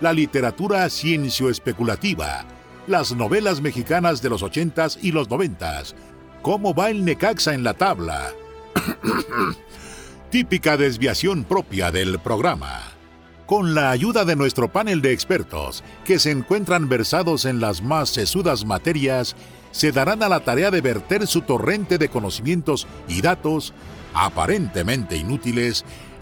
la literatura ciencio-especulativa, las novelas mexicanas de los ochentas y los noventas, cómo va el Necaxa en la tabla. Típica desviación propia del programa. Con la ayuda de nuestro panel de expertos, que se encuentran versados en las más sesudas materias, se darán a la tarea de verter su torrente de conocimientos y datos, aparentemente inútiles,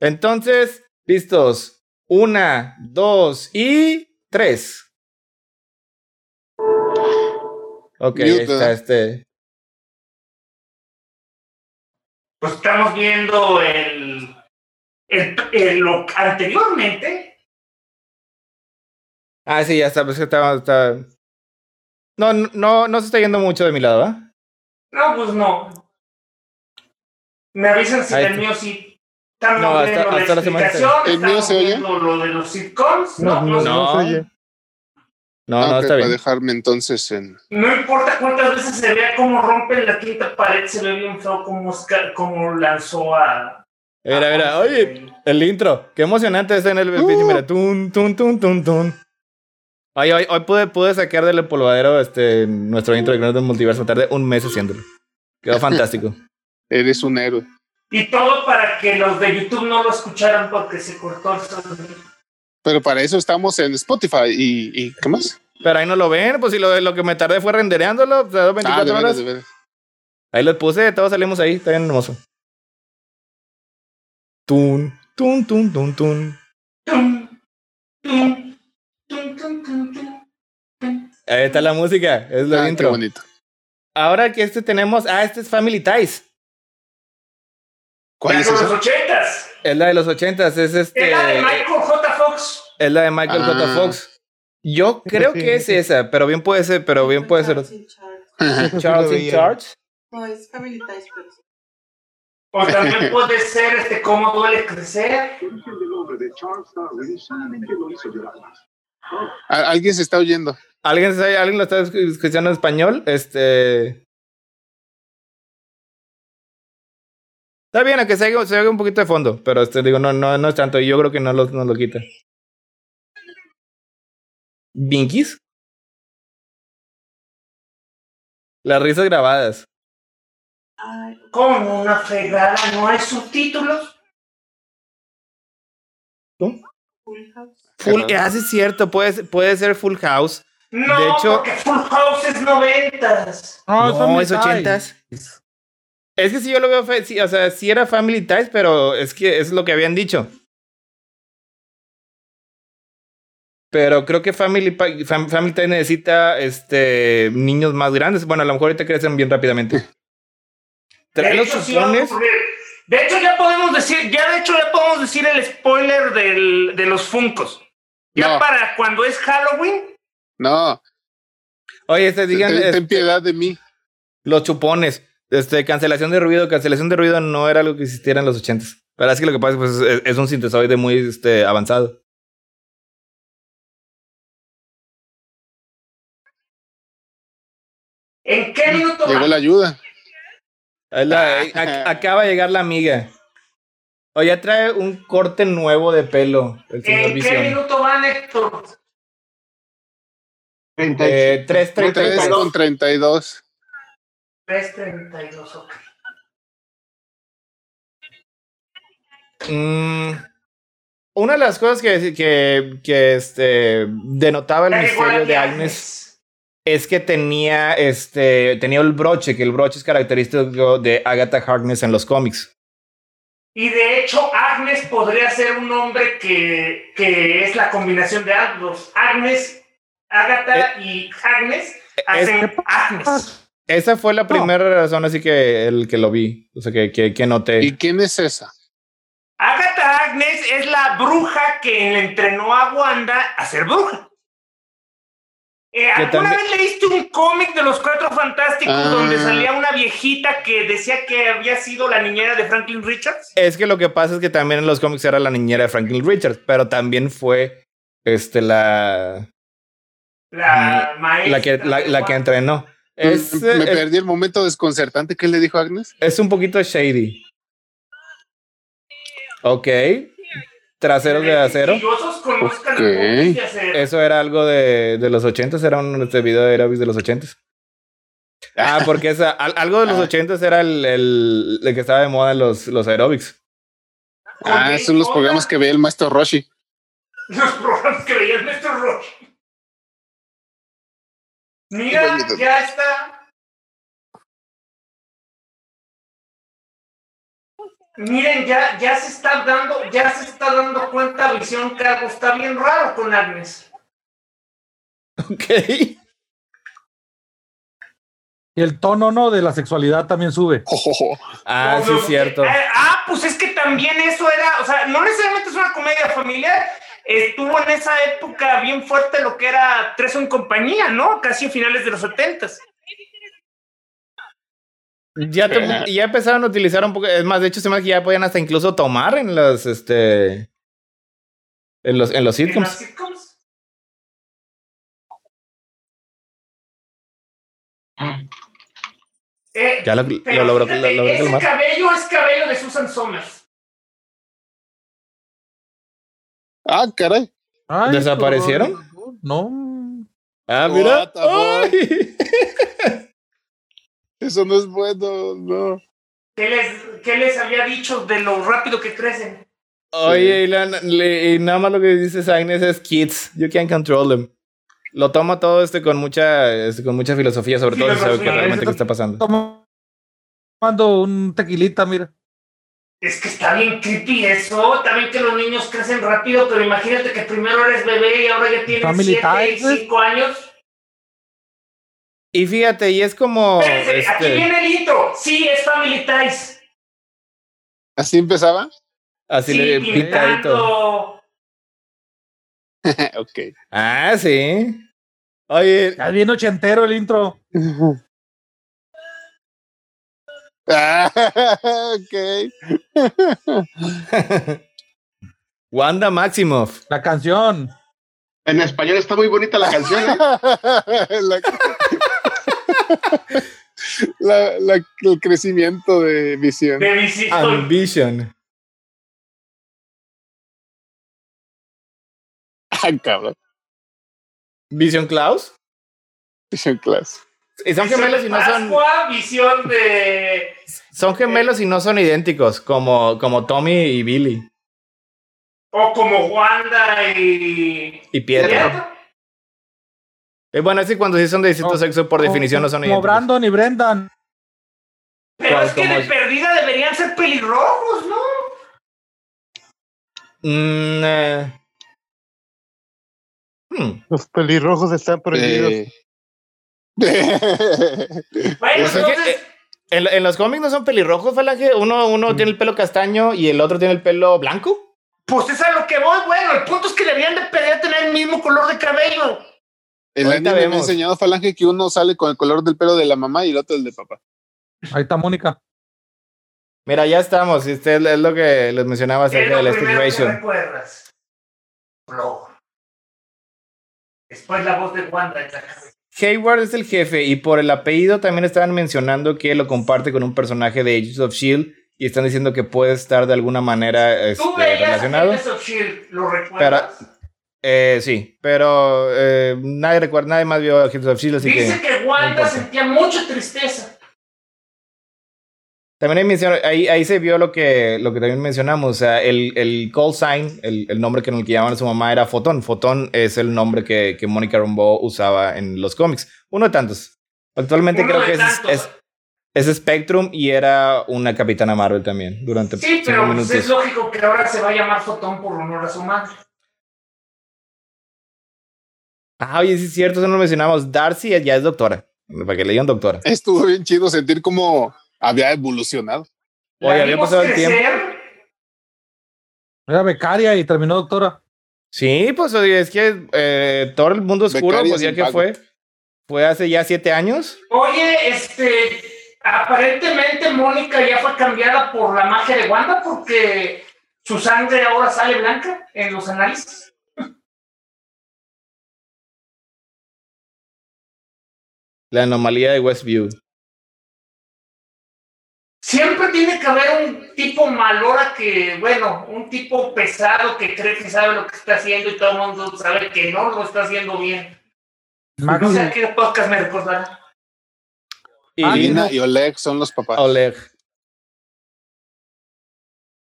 Entonces, listos. Una, dos y tres. Ok, ahí está este. Pues estamos viendo el, el, el- lo anteriormente. Ah, sí, ya está. Pues que estaba, está... No, no, no se está yendo mucho de mi lado, ¿ah? No, pues no. Me avisan si el está. mío sí. Están No, viendo hasta- la hasta la semana que explicación, ¿El mío estamos se oye? lo de los sitcoms. No, No, no, no, No. se oye. No, Ah, no, ok, está para bien. dejarme entonces en. no importa cuántas veces se vea cómo rompe la quinta pared, se ve bien feo cómo, cómo lanzó a. Mira, mira, oye, el intro. Qué emocionante está en el Uh. Mira, tun, tun, tun, tun, tun. Hoy, hoy, hoy pude, pude sacar del empolvadero este, nuestro intro de Crónicas del Multiverso. Tardé un mes haciéndolo. Quedó fantástico. Eres un héroe. Y todo para que los de YouTube no lo escucharan porque se cortó el sonido. Pero para eso estamos en Spotify. ¿Y, y qué más? Pero ahí no lo ven, pues si lo, lo que me tardé fue rendereándolo, o sea, Ah, 24 de horas. veras, de veras. Ahí los puse, todos salimos ahí, está bien hermoso. Tun, tun, tun, tun, tun. Tum, tum, tum, tum, tum, tum. Ahí está la música, es la Ah, qué intro. bonito. Ahora que este tenemos, ah, este es Family Ties. ¿Cuál La es de los esa? ochentas. Es la de los ochentas, es este. Era de Michael J. Fox. Es la de Michael J. Ah. Fox. Yo creo que es esa, pero bien puede ser, pero bien puede ser. Charles in Charge. Charles in Charge. No, es Family Ties, pero sí. O también puede ser este cómo duele crecer. Alguien se está oyendo. ¿Alguien, ¿Alguien lo está escuchando en español? Este. Está bien, aunque se haga, se haga un poquito de fondo, pero este, digo, no, no, no es tanto, y yo creo que no lo, no lo quita. ¿Binkies? Las risas grabadas. Ay, Como una fregada, no hay subtítulos. Full House. Full, ah, sí es cierto, puede, ser- puede ser Full House. No, De hecho- porque Full House es noventas. No, es ochentas. Es que si yo lo veo, fe- sí, o sea, sí era Family Ties, pero es que es lo que habían dicho. Pero creo que Family, Fam- Family Ties necesita este, niños más grandes. Bueno, a lo mejor ahorita crecen bien rápidamente. Trae De los ocurrir. De hecho, ya podemos decir, ya de hecho ya podemos decir el spoiler del, de los Funcos. Ya No. para cuando es Halloween, No, Oye, este, ten, digan ten este, piedad de mí. los chupones. Este, cancelación de ruido. Cancelación de ruido no era algo que existiera en los ochentas. Pero es que lo que pasa pues, es, es un sintesoide muy este, avanzado. ¿en qué minuto Llegó la ayuda. La- ac- acaba de llegar la amiga. O ya trae un corte nuevo de pelo, el señor ¿En qué minuto va, Héctor? Eh, 3.32. 3 con 32. 3.32, ok. Mm, una de las cosas que, que, que este, denotaba el misterio de Agnes es que tenía, este, tenía el broche, que el broche es característico de Agatha Harkness en los cómics. Y de hecho, Agnes podría ser un nombre que, que es la combinación de ambos. Agnes, Agatha y Agnes hacen Agnes. Esa fue la primera razón, así que el que lo vi, o sea, que, que, que noté. ¿Y quién es esa? Agatha Agnes es la bruja que le entrenó a Wanda a ser bruja. Eh, ¿Alguna también- vez leíste un cómic de los Cuatro Fantásticos Ah. donde salía una viejita que decía que había sido la niñera de Franklin Richards? Es que lo que pasa es que también en los cómics era la niñera de Franklin Richards, pero también fue este la La maestra. la que la, que entrenó. Es, Mm, Me eh, perdí el momento desconcertante. ¿Qué le dijo Agnes? es un poquito shady. Ok. Traseros de acero. Quisquillosos conozcan a Ok. Popis de acero. Eso era algo de, de los ochentas, era un este video de Aerobics de los ochentas. Ah, porque esa, al- algo de los Ah. ochentas era el, el, el que estaba de moda en los, los aerobics. Ah, son los programas que veía el maestro Roshi. Los programas que Mira, bonito. ya está. Miren, ya, ya se está dando, ya se está dando cuenta Visión que algo está bien raro con Agnes. Ok. Y el tono, ¿no? De la sexualidad también sube. Ah, No, sí, es cierto. eh, ah, pues es que también eso era, o sea, no necesariamente es una comedia familiar. Estuvo en esa época bien fuerte lo que era Tres en compañía, ¿no? Casi a finales de los setentas. Ya, te- ya empezaron a utilizar un poco. Es más, de hecho, se me hace que ya podían hasta incluso tomar en los este. En los, en los En las sitcoms. sitcoms. Eh, Ya lo, lo logró, fíjate, lo logró ese cabello es cabello de Susan Somers. Ah, caray. Ay, ¿Desaparecieron? No. Ah, mira. Ay. Eso no es bueno, no. ¿Qué les, ¿Qué les había dicho de lo rápido que crecen? Oye, y, la- le- y nada más lo que dices Agnes es kids. You can't control them. Lo toma todo este con mucha, este, con mucha filosofía, sobre todo si sabe que realmente qué está pasando. Tomando un tequilita, mira. Es que está bien creepy eso. También que los niños crecen rápido, pero imagínate que primero eres bebé y ahora ya tienes Family 7 y ties. 5 años. Y fíjate, y es como. Espérense, aquí Este, viene el intro. Sí, es Family Ties. ¿Así empezaba? así sí, le pintadito. pintando. ok. Ah, sí. Oye, Ya bien ochentero el intro. Ah, ok. Wanda Maximoff. La canción. En español está muy bonita la canción. ¿eh? la, la- la- el crecimiento de visión. De visito. Ambition. Ah, cabrón. Vision Klaus. Vision Class. Y son gemelos y no son. Pascua, visión de. Son gemelos y no son idénticos, como, como Tommy y Billy. O como Wanda y. Y Pietro. Pietro. Y bueno, es que cuando sí son de distinto sexo, por definición no son Como idénticos. Brandon y Brendan. Pero ¿Cuál, es que de es? perdida deberían ser pelirrojos, ¿no? Mm, eh. Hmm. Los pelirrojos están prohibidos. Eh. Bueno, que, entonces. eh, En, en los cómics no son pelirrojos, Falange. Uno, uno tiene el pelo castaño y el otro tiene el pelo blanco. Pues es a lo que voy, bueno. El punto es que deberían de pedir tener el mismo color de cabello. El anime me ha enseñado Falange que uno sale con el color del pelo de la mamá y el otro el de papá. Ahí está Mónica. Mira, ya estamos. Y usted es lo que les mencionaba acerca ratio. recuerdas. Flow. Después la voz de Wanda en la cabeza. Hayward es el jefe y por el apellido también estaban mencionando que lo comparte con un personaje de Agents of Shield y están diciendo que puede estar de alguna manera este, Tú relacionado. Agents of Shield, ¿lo recuerdas? Eh, sí, pero eh, nadie recuerda, nadie más vio Agents of Shield, así Dice que que, Wanda importa. sentía mucha tristeza. También ahí, ahí, ahí se vio lo que, lo que también mencionamos. O sea, el, el call sign, el, el nombre con el que llamaban a su mamá era Fotón. Fotón es el nombre que, que Mónica Rambeau usaba en los cómics. Uno de tantos. Actualmente Uno creo que es, es, es Spectrum y era una Capitana Marvel también durante Sí, cinco pero pues, minutos. es lógico que ahora se va a llamar Fotón por honor a su madre. Ah, oye, sí es cierto, eso no lo mencionamos. Darcy ya es doctora. Para que le digan doctora. Estuvo bien chido sentir cómo había evolucionado. Oye, había pasado el crecer, Era becaria y terminó doctora. Sí, pues oye, es que eh, todo el mundo oscuro, Becaria pues ya que pago. fue, fue hace ya siete años. Oye, este, aparentemente Mónica ya fue cambiada por la magia de Wanda porque su sangre ahora sale blanca en los análisis. La anomalía de Westview. Siempre tiene que haber un tipo malora que, bueno, un tipo pesado que cree que sabe lo que está haciendo y todo el mundo sabe que no lo está haciendo bien. Max, No sé a qué podcast me recordará. Y Ah, y Oleg son los papás. Oleg.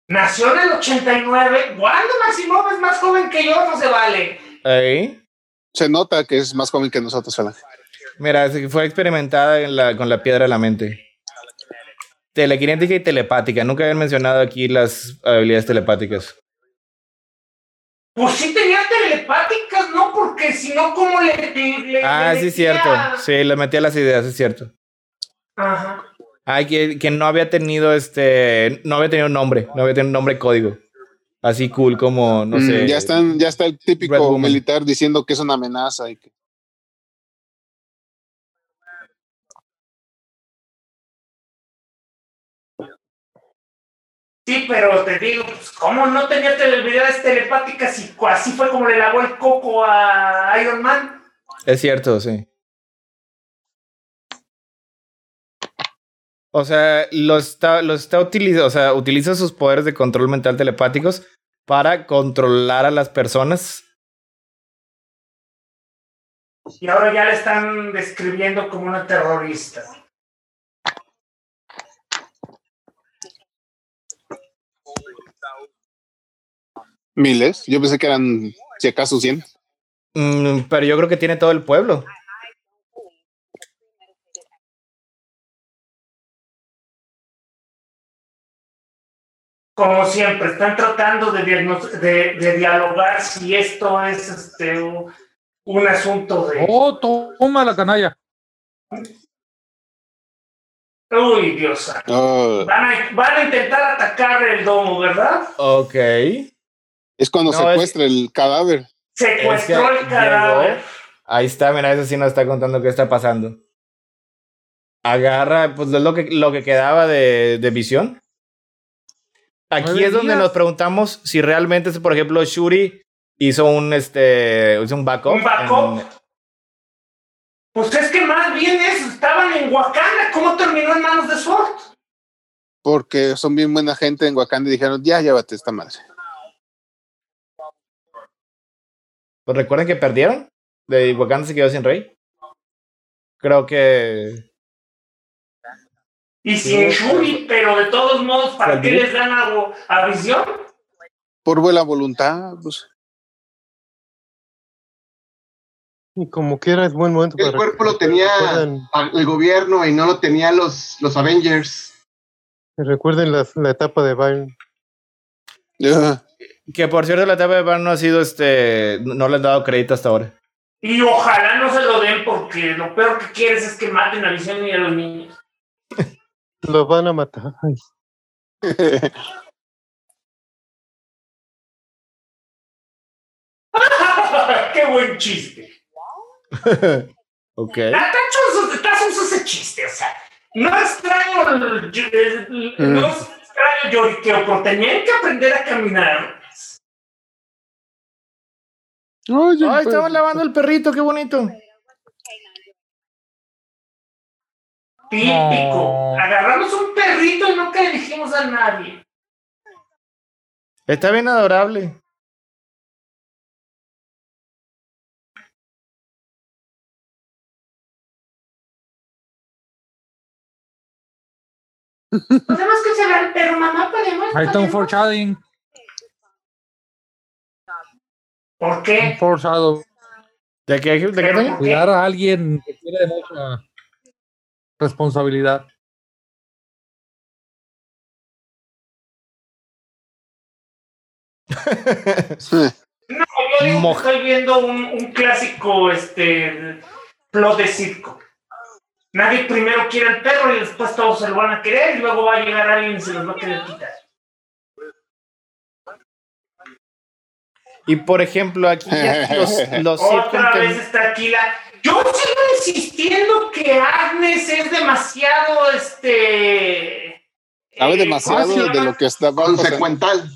Nació en el 89. Wanda Maximoff es más joven que yo, no se vale. Ahí. Se nota que es más joven que nosotros, Falange. Mira, fue experimentada en la, con la piedra de la mente. Telequinética y telepática. Nunca habían mencionado aquí las habilidades telepáticas. Pues sí tenía telepáticas, ¿no? Porque si no, ¿cómo le, le- Ah, le sí, metía? cierto. Sí, le metía las ideas, es cierto. Ajá. Ay, que, que no había tenido este. No había tenido nombre. No había tenido nombre código. Así cool como, no Mm, sé. ya están, ya está el típico militar diciendo que es una amenaza y que Sí, pero te digo, pues, ¿cómo no tenía habilidades telepáticas y así fue como le lavó el coco a Iron Man? Es cierto, sí. O sea, lo está, lo está utilizando, o sea, utiliza sus poderes de control mental telepáticos para controlar a las personas. Y ahora ya le están describiendo como una terrorista. Miles. Yo pensé que eran, si acaso, 100. Mm, pero yo creo que tiene todo el pueblo. Como siempre, están tratando de, diagnos- de, de dialogar si esto es este, un, un asunto de... Oh, toma la canalla. Uy, Dios. Ah, Van a, van a intentar atacar el domo, ¿verdad? Ok. Es cuando No, es- secuestra el cadáver. Secuestró Es que el cadáver. llegó. Ahí está, mira, eso sí nos está contando qué está pasando. Agarra, pues es lo que, lo que quedaba de, de visión. Aquí es donde nos preguntamos si realmente, por ejemplo, Shuri hizo un este hizo un backup. Un backup. en- Pues es que más bien eso, estaban en Wakanda. ¿Cómo terminó en manos de Sword? Porque son bien buena gente en Wakanda y dijeron, ya, llévate esta madre. Pues recuerden que perdieron. De Wakanda se quedó sin rey. Creo que Y sin Sí, Shuri, pero de todos modos, ¿para qué les dan algo a Visión? Por buena voluntad, pues. Y como quiera es buen momento El para cuerpo lo tenía recuerden, el gobierno y no lo tenía los, los Avengers. recuerden las- la etapa de Byron. Ya. Que por cierto la etapa de Van no ha sido este no le han dado crédito hasta ahora. Y ojalá no se lo den porque lo peor que quieres es que maten a Visión y a los niños. Lo van a matar. ¡Qué buen chiste! ok. Está chonzo- está ese chiste, o sea, no extraño el, el- el- no extraño lloriqueo, pero tenían que aprender a caminar. Oye, Ay, pues, estaban lavando el perrito, qué bonito. Típico. Agarramos un perrito y nunca le dijimos a nadie. Está bien adorable. Podemos cancelar el perro, mamá, podemos. Ahí está un foreshadowing. ¿Por qué? foreshadow. ¿De qué, de qué? Cuidar a alguien que tiene mucha responsabilidad. No, yo digo que estoy viendo un, un clásico este plot de circo. Nadie primero quiere al perro y después todos se lo van a querer y luego va a llegar alguien y se los va a querer quitar. Y por ejemplo, aquí ya los, los Otra vez está aquí la. Yo sigo insistiendo que Agnes es demasiado este. Sabe eh, demasiado de lo que está. Consecuental.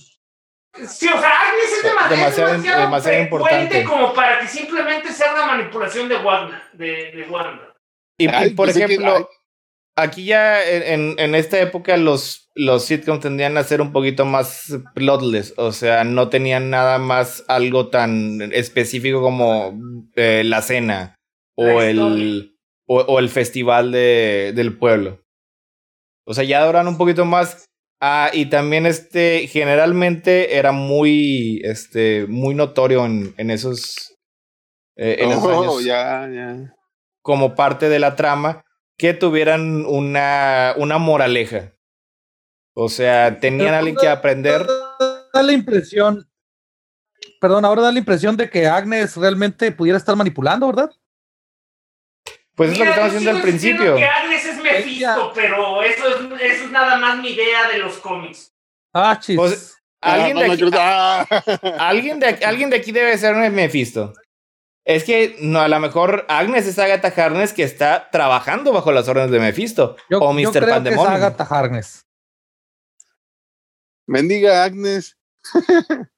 Sí, o sea, Agnes es demasiado, Demasiado- demasiado, importante. como para que simplemente sea una manipulación de Wanda. De, de Wanda. Y, Ay, por que- ejemplo, aquí ya en- en esta época los, los sitcoms tendrían a ser un poquito más plotless, o sea, no tenían nada más algo tan específico como eh, la cena o La el, o, o el festival de, del pueblo. O sea, ya duran un poquito más. Ah, y también este, generalmente era muy, este, muy notorio en, en esos, eh, en esos Oh, años como parte de la trama que tuvieran una, una moraleja. O sea, tenían alguien que aprender. Da la impresión. Perdón, ahora da la impresión de que Agnes realmente pudiera estar manipulando, ¿verdad? Pues es lo que estamos yo haciendo al principio. Que Agnes es Mephisto, pero eso es, eso es nada más mi idea de los cómics. Ah, chis. Pues, Alguien de, Ah, aquí, ah. alguien, de, aquí- alguien de aquí debe ser un Mephisto. Es que no, a lo mejor Agnes es Agatha Harness que está trabajando bajo las órdenes de Mephisto. yo, o yo Mr. creo que es. Agatha Harkness. Mendiga Agnes.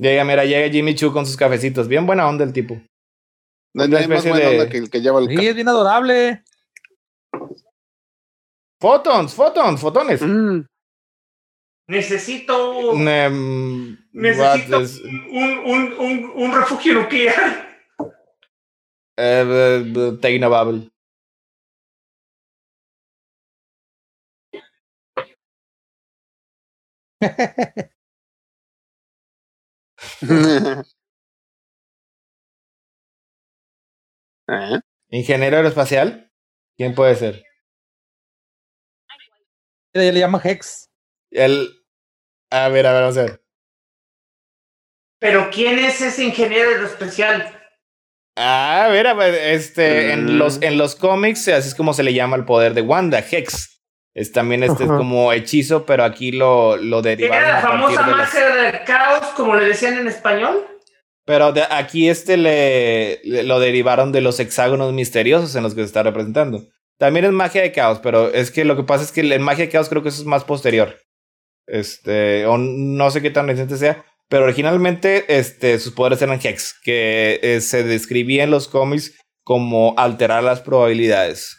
Llega, mira, llega Jimmy Choo con sus cafecitos. Bien buena onda el tipo. No Una hay más especie buena de- onda que el que lleva el Sí, es bien adorable. Photons, photons, fotones. Mm. Necesito, Um, necesito is- un, un, un, un refugio nuclear. eh, eh, ¿Eh? ¿Ingeniero aeroespacial? ¿Quién puede ser? Ella le llama Hex. El. A ver, a ver, vamos a ver. Pero ¿quién es ese ingeniero especial? Ah, A ver, a ver, este, en Mm. los, en los cómics, así es como se le llama el poder de Wanda, Hex. Es también este es como hechizo, pero aquí lo, lo derivaron ¿Era la famosa de las- máscara del caos, como le decían en español? Pero de- aquí este le, le- lo derivaron de los hexágonos misteriosos en los que se está representando. También es magia de caos, pero es que lo que pasa es que en magia de caos creo que eso es más posterior. Este, o no sé qué tan reciente sea, pero originalmente este, sus poderes eran Hex, que eh, se describía en los cómics como alterar las probabilidades.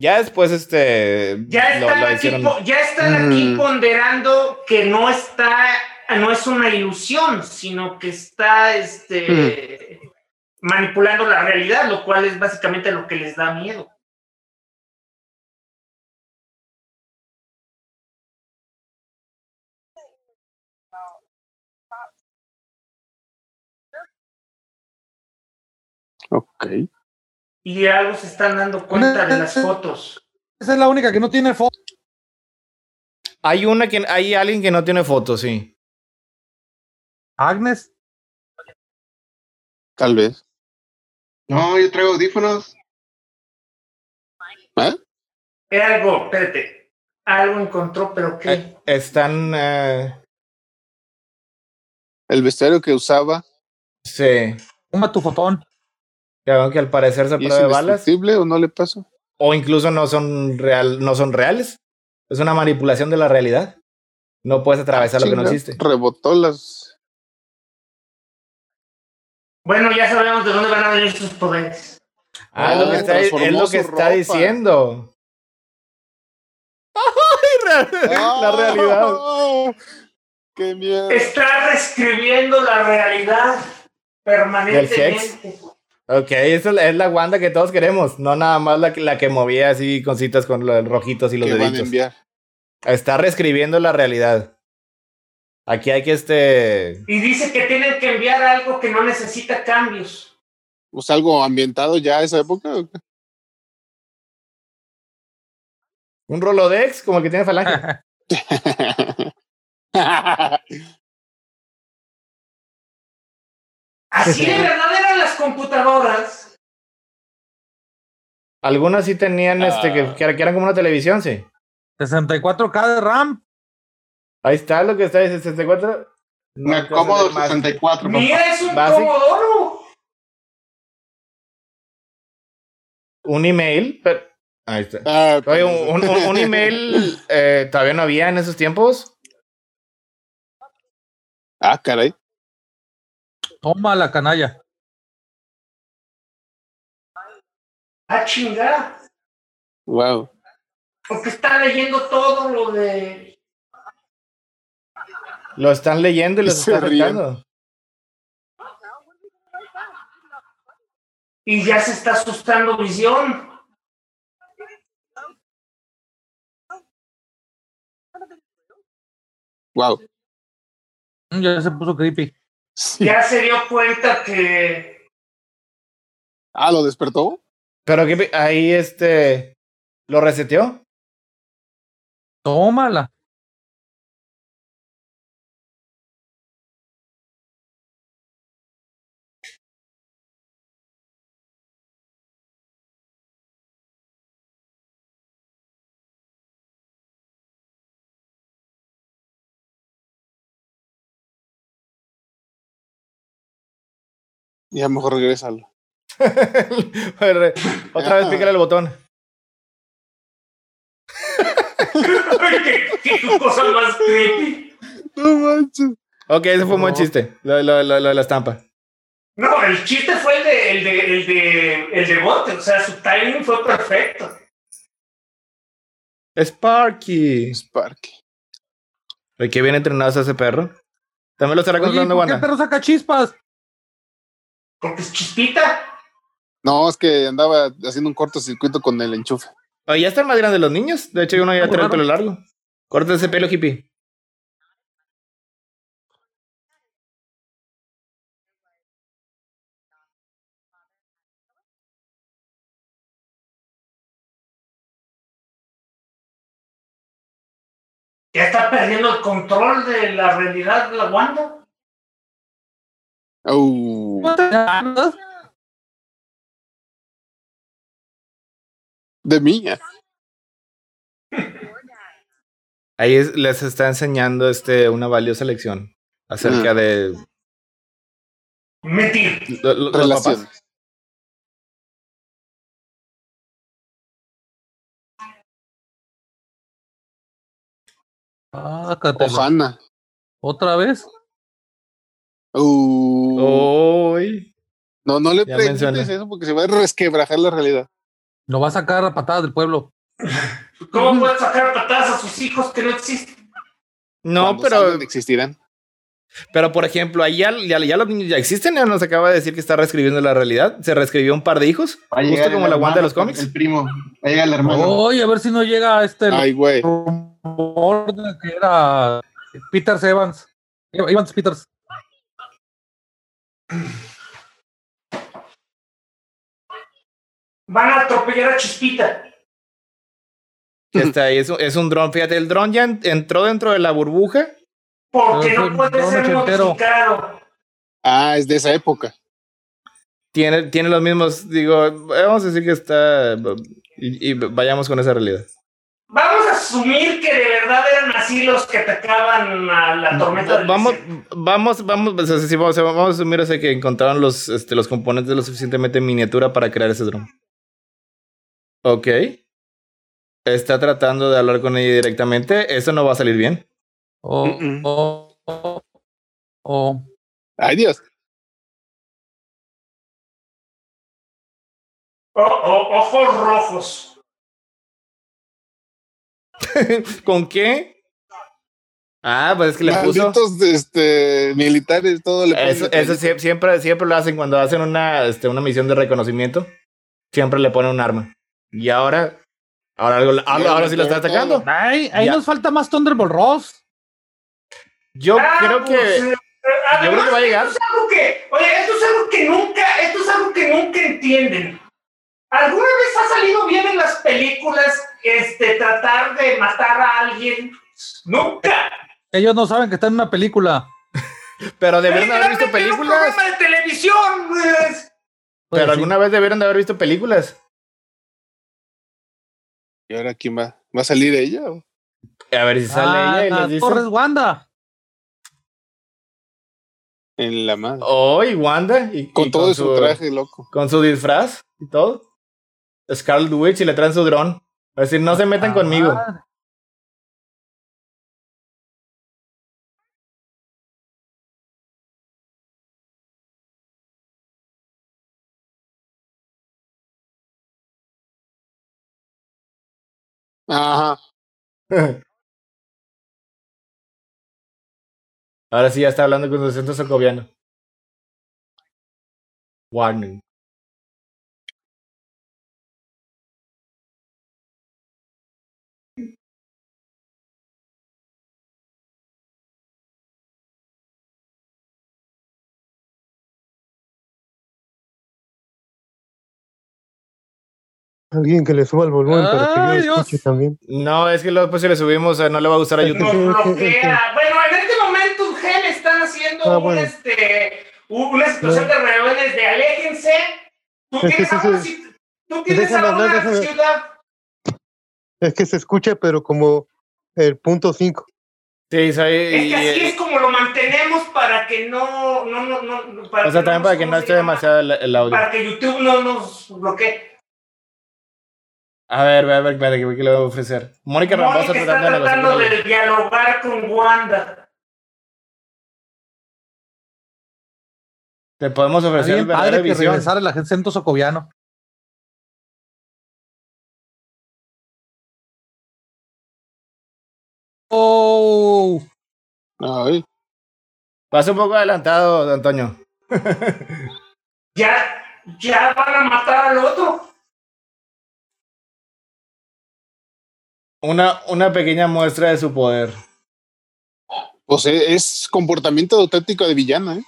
Ya después, este. Ya están, lo aquí, hicieron- po- ya están aquí Mm. ponderando que no está, no es una ilusión, sino que está este, manipulando la realidad, lo cual es básicamente lo que les da miedo. Ok. Y algo se están dando cuenta de las fotos. Esa es la única que no tiene foto. Hay una que hay alguien que no tiene fotos, sí. Agnes. Tal vez. No, yo traigo audífonos. ¿Eh? Algo, espérate, algo encontró, pero ¿qué? Eh, están. eh, El vestuario que usaba sí. Toma tu fotón. Que, que al parecer se es de balas. indestructible o no le pasó. O incluso no son real, no son reales. Es una manipulación de la realidad. No puedes atravesar lo que no existe. Rebotó las. Bueno, ya sabemos de dónde van a venir sus poderes. Ah, es lo que Oh, está, es transformó lo que su está ropa. diciendo. ¡Ay, re- la realidad! ¡Oh! ¡Qué miedo! Está reescribiendo la realidad permanentemente. Ok, esa es la, Wanda que todos queremos, no nada más la, que- la que movía así cositas con los rojitos y los que van a deditos. enviar. Está reescribiendo la realidad. Aquí hay que este. Y dice que tienen que enviar algo que no necesita cambios. Pues algo ambientado ya a esa época. Un Rolodex, como el que tiene Falange. Así de verdad computadoras. Algunas sí tenían este, que, que eran como una televisión, sí. 64K de RAM. Ahí está lo que está en 64. No a cómodo ver más. 64, papá. Mira, es un Basic. Commodoro. Un email. pero- Ahí está. Ah, Oye, un, un- un email eh, todavía no había en esos tiempos. ah, caray. Toma la canalla. Ah, chingada. Wow. Porque está leyendo todo lo de. Lo están leyendo y los Se está ríen. afectando. Y ya se está asustando Visión. Wow. Mm, Ya se puso creepy. Sí. Ya se dio cuenta que. Ah, ¿lo despertó? Pero que ahí este. ¿Lo reseteó? Tómala. Ya mejor regrésalo. Otra vez pícale el botón. ¿Qué, qué cosa más creepy? No manches. Ok, ese fue un buen chiste. Lo, lo- lo- lo de la estampa. No, el chiste fue el de, el de, el de, el de bote. O sea, su timing fue perfecto. Sparky. Sparky. El que viene entrenado es ese perro. También lo estará Oye, controlando ¿por qué el Wanda. perro saca chispas? Porque es chispita. No, es que andaba haciendo un cortocircuito con el enchufe. Oye, ya están más grandes los niños. De hecho, uno ya trae el pelo largo. Corta ese pelo, hippie. Ya está perdiendo el control de la realidad de la Wanda. Uh, de mía. Ahí es- les está enseñando este, una valiosa lección acerca Ah. de Mentir. papás. Sácatelo. Ojana. ¿Otra vez? Uy. no, no le preguntes eso porque se va a resquebrajar la realidad. Lo va a sacar a patadas del pueblo. ¿Cómo puede sacar patadas a sus hijos que no existen? No, pero, existirán. pero por ejemplo, ahí ya, ya, ya los niños ya existen. Ya nos acaba de decir que está reescribiendo la realidad. Se reescribió un par de hijos. Va Justo como la Wanda de los cómics. El primo. Va el hermano. Oye, a ver si no llega este Ay, güey. que era Peters Evans. Evans Peters. Van a atropellar a Chispita. Está ahí. Es un, es un dron. Fíjate, el dron ya en- entró dentro de la burbuja. Porque Pero no puede ser ochentero. modificado. Ah, es de esa época. Tiene, tiene los mismos. Digo, vamos a decir que está. Y, y vayamos con esa realidad. Vamos a asumir que de verdad eran así los que atacaban a la tormenta del Vamos, vamos, vamos, o sea, sí, vamos, vamos a asumir o sea, que encontraron los, este, los componentes lo suficientemente en miniatura para crear ese dron. Ok. Está tratando de hablar con ella directamente. Eso no va a salir bien. O, Mm-mm. o, o, o- Ay, Dios. O- o- ojos rojos. ¿Con qué? Ah, pues es que le puso. Malditos este, militares, todo le ponen Eso, eso siempre, siempre lo hacen cuando hacen una, este, una misión de reconocimiento. Siempre le ponen un arma. Y ahora, ahora, algo, ahora, ahora sí lo está atacando. Ay, ahí Ya. nos falta más Thunderbolt Ross. Yo Ah, creo pues, que. eh, Yo creo que va a llegar. Esto es algo que, oye, esto es algo que nunca, esto es algo que nunca entienden. ¿Alguna vez ha salido bien en las películas este, tratar de matar a alguien? Nunca. Ellos no saben que están en una película. Pero debieron haber visto en un películas. programa de televisión. pues. Pues Pero sí. alguna vez debieron de haber visto películas. ¿Y ahora quién va? ¿Va a salir ella? o? A ver si sale Ah, ella y les dice. Torres Wanda. En la madre. Oh, y Wanda. Y, con y todo su traje, loco. Con su disfraz y todo. Scarlet Witch y le traen su dron. Es decir, no se metan Ah, conmigo. madre. Ajá. Ahora sí ya está hablando con su acento socoviano. Warning. Alguien que le suba el volumen para que lo Dios. escuche también. No, es que luego después si le subimos, eh, no le va a gustar a Nos YouTube. bloquea. Bueno, en este momento Gen están haciendo Ah, un, bueno. este, un- una situación de rebeldes de aléjense. Tú Es tú ahora hablar, déjame- ciudad. Es que se escucha, pero como el punto 5. Sí. Es que así y- es como lo mantenemos para que no, no, no, no para o sea, que también no para que ¿cómo no se esté demasiado el, el audio. Para que YouTube no nos bloquee. A ver, a ver, espérate, ¿qué, qué le voy a ofrecer? Mónica Mónica está tratando de tratando ella. de dialogar con Wanda. Te podemos ofrecer verdadera padre que visión. regresara el acento socoviano. Oh, Ay. Vas un poco adelantado, Antonio. Ya, ya van a matar al otro. Una, una pequeña muestra de su poder. Pues es comportamiento auténtico de villana, ¿eh?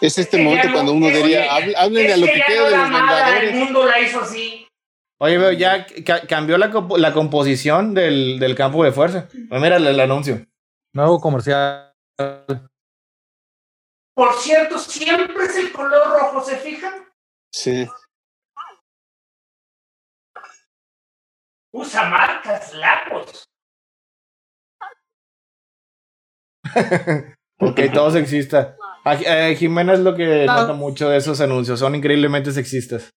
Es este Es momento cuando uno diría, que- "Hable- háblenle a lo que que ya queda no de la los mala, el Vengadores. mundo la hizo así. Oye, veo, ya ca- cambió la, la composición del, del campo de fuerza. Pues mira el, el anuncio. nuevo comercial. Por cierto, siempre es el color rojo, ¿se fijan? Sí. Usa marcas, lagos. Ok, todo sexista. A- eh, Jimena es lo que Ah. nota mucho de esos anuncios. Son increíblemente sexistas.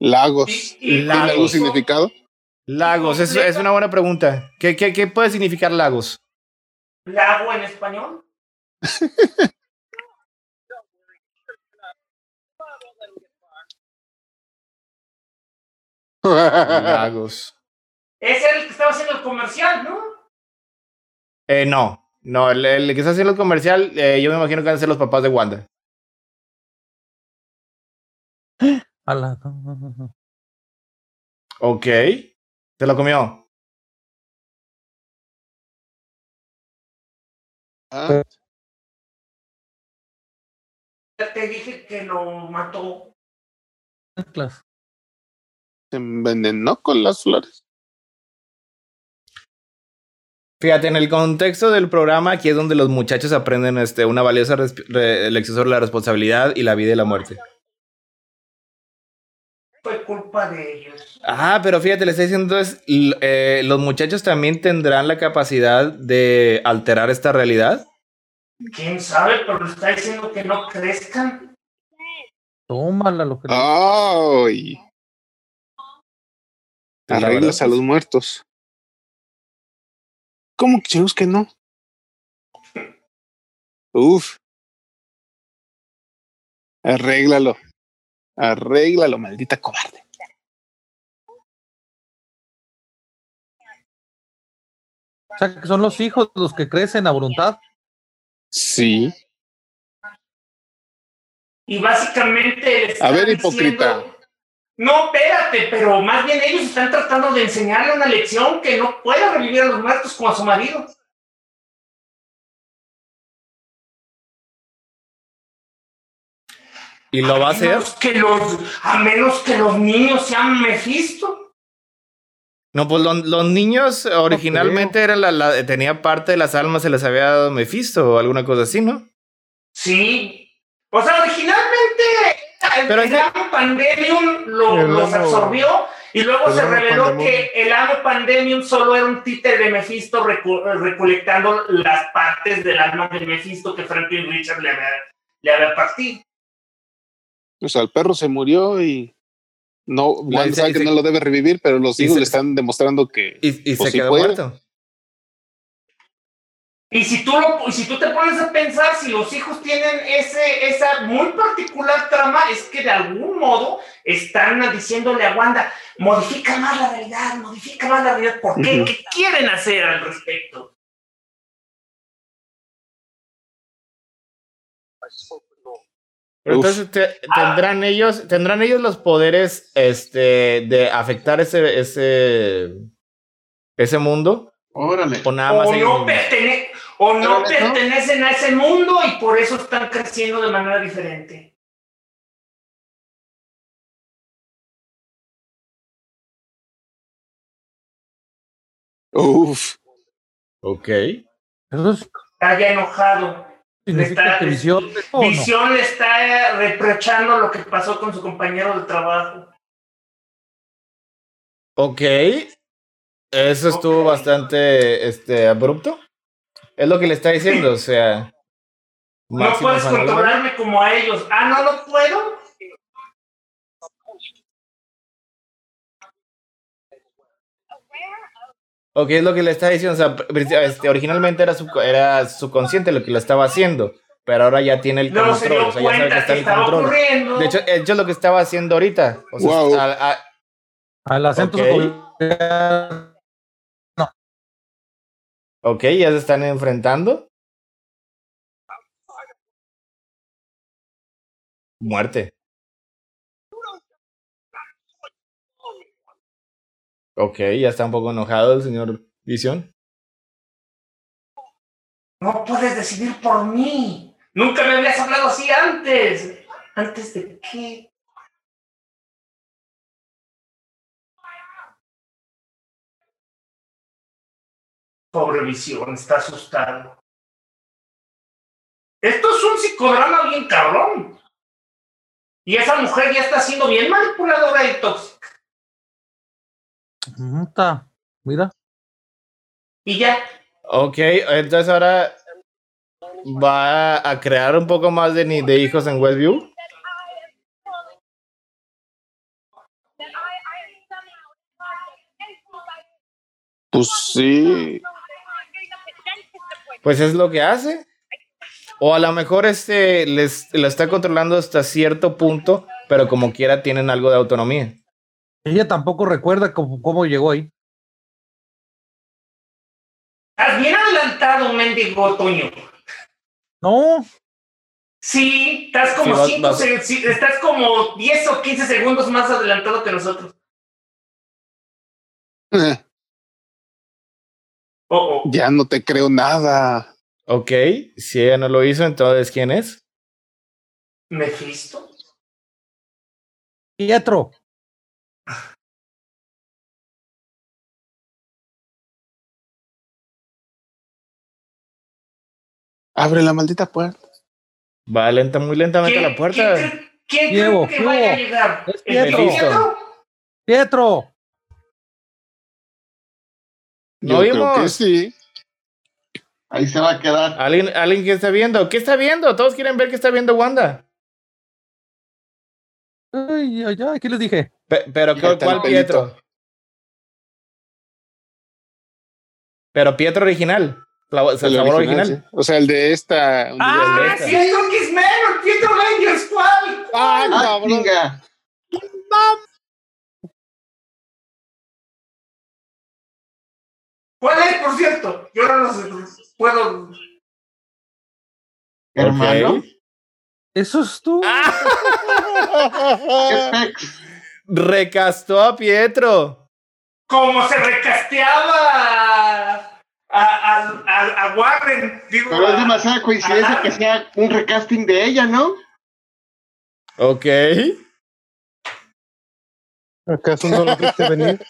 Lagos. Y- y- ¿Tiene Lagos. algún significado? Lagos, es, es una buena pregunta. ¿Qué, qué, qué puede significar lagos? Lago en español. Lagos. Ese era el que estaba haciendo el comercial, ¿no? Eh, no, no, el, el que está haciendo el comercial, eh, yo me imagino que van a ser los papás de Wanda. Ala. Ok. ¿Se lo comió? Ah, Ya te dije que lo mató. Se envenenó con las flores. Fíjate, en el contexto del programa, aquí es donde los muchachos aprenden este, una valiosa lección sobre la responsabilidad y la vida y la muerte. Fue culpa de ellos. Ah, pero fíjate, le estoy diciendo es, eh, los muchachos también tendrán la capacidad de alterar esta realidad. ¿Quién sabe? Pero está diciendo que no crezcan. Tómala lo que Ay. Arreglas a los muertos. ¿Cómo que que no? Uf. Arréglalo. Arréglalo, maldita cobarde. O sea, que son los hijos los que crecen a voluntad. Sí. Y básicamente. A ver, hipócrita. No, espérate, pero más bien ellos están tratando de enseñarle una lección que no puede revivir a los muertos como a su marido. ¿Y lo va a hacer? menos que los, a menos que los niños sean Mephisto. No, pues lo- los niños originalmente eran la, la- tenía parte de las almas, se les había dado Mephisto o alguna cosa así, ¿no? Sí. O sea, originalmente el, Pero el ese- amo Pandemium lo- El los amo- absorbió y luego se reveló Pandemonium. que el amo Pandemium solo era un títere de Mephisto recu- recolectando las partes del alma de Mephisto que Franklin Richard le había, le había partido. O sea, el perro se murió y no, se- sabe que se- no lo debe revivir, pero los se- le están demostrando que Y, y Pues se sí quedó muerto. Y si tú lo, y si tú te pones a pensar, si los hijos tienen ese, esa muy particular trama, es que de algún modo están diciéndole a Wanda, modifica más la realidad, modifica más la realidad. ¿Por qué? ¿Qué quieren hacer al respecto? Pero entonces te- tendrán ellos, tendrán ellos los poderes este de afectar ese, ese, ese mundo Órale. o nada más O ellos no, pertene- o no pertenecen a ese mundo y por eso están creciendo de manera diferente. Uf, Ok. Está ya enojado. Está- que visión. Visión le está reprochando lo que pasó con su compañero de trabajo. Ok. Eso estuvo bastante este, abrupto. Es lo que le está diciendo, o sea. No puedes controlarme como a ellos. Ah, no, no puedo. Ok, es lo que le está diciendo. O sea, este, originalmente era su, era su consciente lo que lo estaba haciendo. Pero ahora ya tiene el control. O sea, ya sabe que cuenta está que el estaba control. ocurriendo. De hecho, de hecho, es lo que estaba haciendo ahorita. O sea, Wow. a- a- Al acento Ok. Ok, ya se están enfrentando. Muerte. Ok, ya está un poco enojado el señor Visión. No puedes decidir por mí. Nunca me habías hablado así antes. ¿Antes de qué? Pobre visión, está asustado. Esto es un psicodrama bien cabrón. Y esa mujer ya está siendo bien manipuladora y tóxica. Está. Mira. Y ya, Ok, entonces ahora va a crear un poco más de, ni- de hijos en Westview. pues sí. Pues es lo que hace. O a lo mejor este les la está controlando hasta cierto punto, pero como quiera tienen algo de autonomía. Ella tampoco recuerda cómo, cómo llegó ahí. estás bien adelantado, mendigo Toño. No, Sí, estás como Sí, vas- cinco vas- estás como 10 o 15 segundos más adelantado que nosotros. Eh, Oh, oh. Ya no te creo nada. Ok, si ella no lo hizo, entonces ¿quién es? ¿Mephisto? Pietro. Abre la maldita puerta. Va lenta, muy lentamente a la puerta. ¿Quién, quién Diego, cree que vaya a llegar? Es ¿El Pietro. Pietro? Pietro. No Yo creo que vimos. sí. Ahí se va a quedar. ¿Alguien, ¿Alguien que está viendo? ¿Qué está viendo? Todos quieren ver qué está viendo Wanda. Ay, ay, ay, ¿qué les dije? Pe- pero ¿cuál, cuál. Pietro? Pero Pietro original. La- el El sabor original, original. sí. O sea, el de esta. ¡Ah, esta. Pietro X-Men! ¡El Pietro Rangers! ¿Cuál? Ah, ¡Ah, cabrón. chinga! ¿Cuál es, por cierto? Yo no los puedo. Hermano. Eso es tú. ¿Qué pex? Recastó a Pietro. Como se recasteaba a, a, a- a Warren. Digo, Pero es demasiada coincidencia que sea un recasting de ella, ¿no? Ok. ¿Acaso no lo viste venir?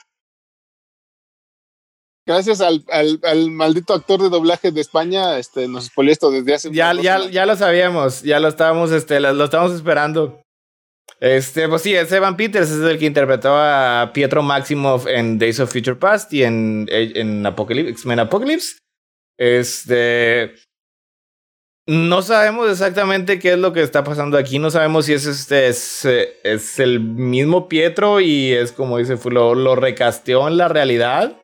Gracias al, al, al maldito actor de doblaje de España, este, nos spoileó esto desde hace Ya, ya, ya lo sabíamos, ya lo estábamos, este, lo, lo estábamos esperando. Este, pues sí, es Evan Peters, es el que interpretó a Pietro Maximoff en Days of Future Past y en, en Apocalypse, X-Men Apocalypse. Este. No sabemos exactamente qué es lo que está pasando aquí. No sabemos si es este es, es el mismo Pietro y es como dice, lo, lo recasteó en la realidad.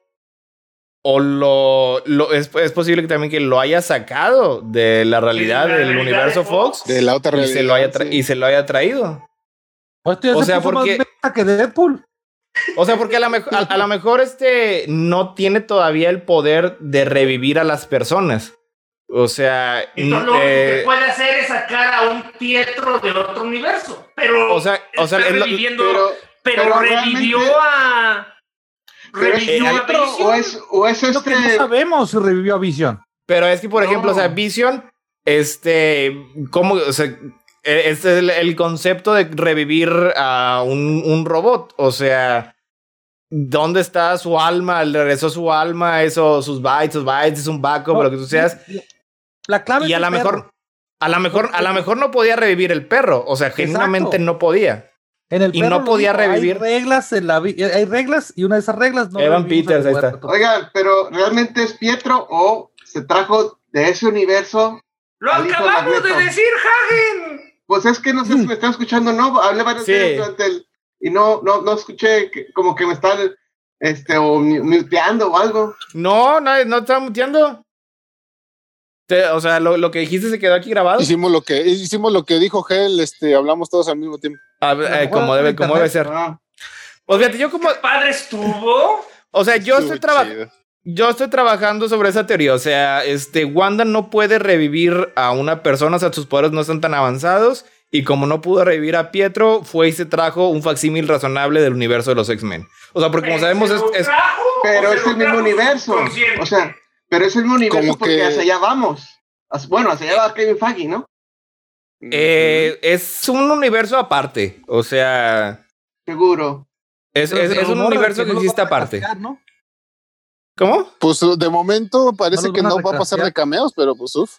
O lo, lo es, es posible que también que lo haya sacado de la realidad del realidad universo de Fox. Fox De la otra y realidad. se, lo haya tra- sí. y se lo haya traído. Ya o se sea, más porque- que Deadpool. O sea, porque a lo mejor, a, a lo mejor este no tiene todavía el poder de revivir a las personas. O sea, Entonces, lo único eh, que puede hacer es sacar a un Pietro de otro universo. Pero. o sea, o sea, lo- reviviendo. Pero, pero, pero revivió realmente- a. Revivió a Vision. o es, o es Lo que no este. sabemos si revivió a Vision. pero es que, por ejemplo, o sea. Vision, este, ¿cómo? O sea, este es el, el concepto de revivir a un, un robot. O sea, ¿dónde está su alma? ¿Le regresó su alma? Eso, sus bytes, sus bytes, es un backup, No, lo que tú seas. La clave Y es a lo mejor, a lo mejor, a lo mejor no podía revivir el perro. O sea, genuinamente no podía. En el y no podía dijo, revivir. Hay reglas en la vi- hay reglas y una de esas reglas no Evan Peters, ahí está. Oigan, pero ¿realmente es Pietro o se trajo de ese universo? Lo acabamos de decir, Hagen. Pues es que no sé si me están escuchando o no. Hablé varias Sí. veces durante el. Y no, no, no escuché que- como que me están. Este, o mu- muteando o algo. No, no, no estaba muteando. Te- o sea, lo, lo que dijiste se quedó aquí grabado. Hicimos lo que, hicimos lo que dijo Gel, este, hablamos todos al mismo tiempo. A eh, como debe, como debe ser. Ah, Pues fíjate, yo como, Padre estuvo. o sea, yo estoy trabajando. Yo estoy trabajando sobre esa teoría. O sea, este, Wanda no puede revivir a una persona, o sea, sus poderes no están tan avanzados. Y como no pudo revivir a Pietro, fue y se trajo un facsímil razonable del universo de los X-Men. O sea, porque como sabemos, ¿Se es, es- trajo pero es el mismo universo. O sea, pero es el mismo universo Como porque que- hacia allá vamos. Bueno, hacia allá va Kevin Feige, ¿no? Eh, es un universo aparte. O sea, Seguro. es, un universo de que existe aparte. ¿Cómo? Pues de momento parece que no va a pasar de cameos, pero pues uff.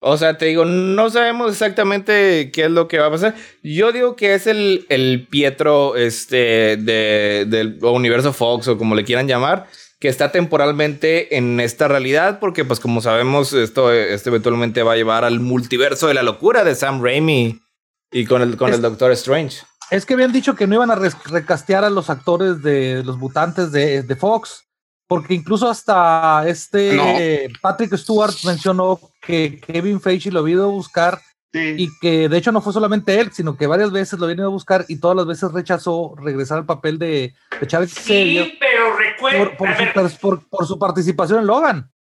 O sea, te digo, no sabemos exactamente qué es lo que va a pasar. Yo digo que es el, el Pietro este, de, del universo Fox o como le quieran llamar, que está temporalmente en esta realidad, porque pues como sabemos, esto, esto eventualmente va a llevar al multiverso de la locura de Sam Raimi y con el, con Es- el Doctor Strange. Es que habían dicho que no iban a recastear a los actores de los mutantes de, de Fox, porque incluso hasta este Patrick Stewart mencionó que Kevin Feige lo había ido a buscar Sí. y que de hecho no fue solamente él, sino que varias veces lo ido a buscar y todas las veces rechazó regresar al papel de, de Xavier Sí, pero recuerda. por, por a su, ver, pers- por- por su participación en Logan.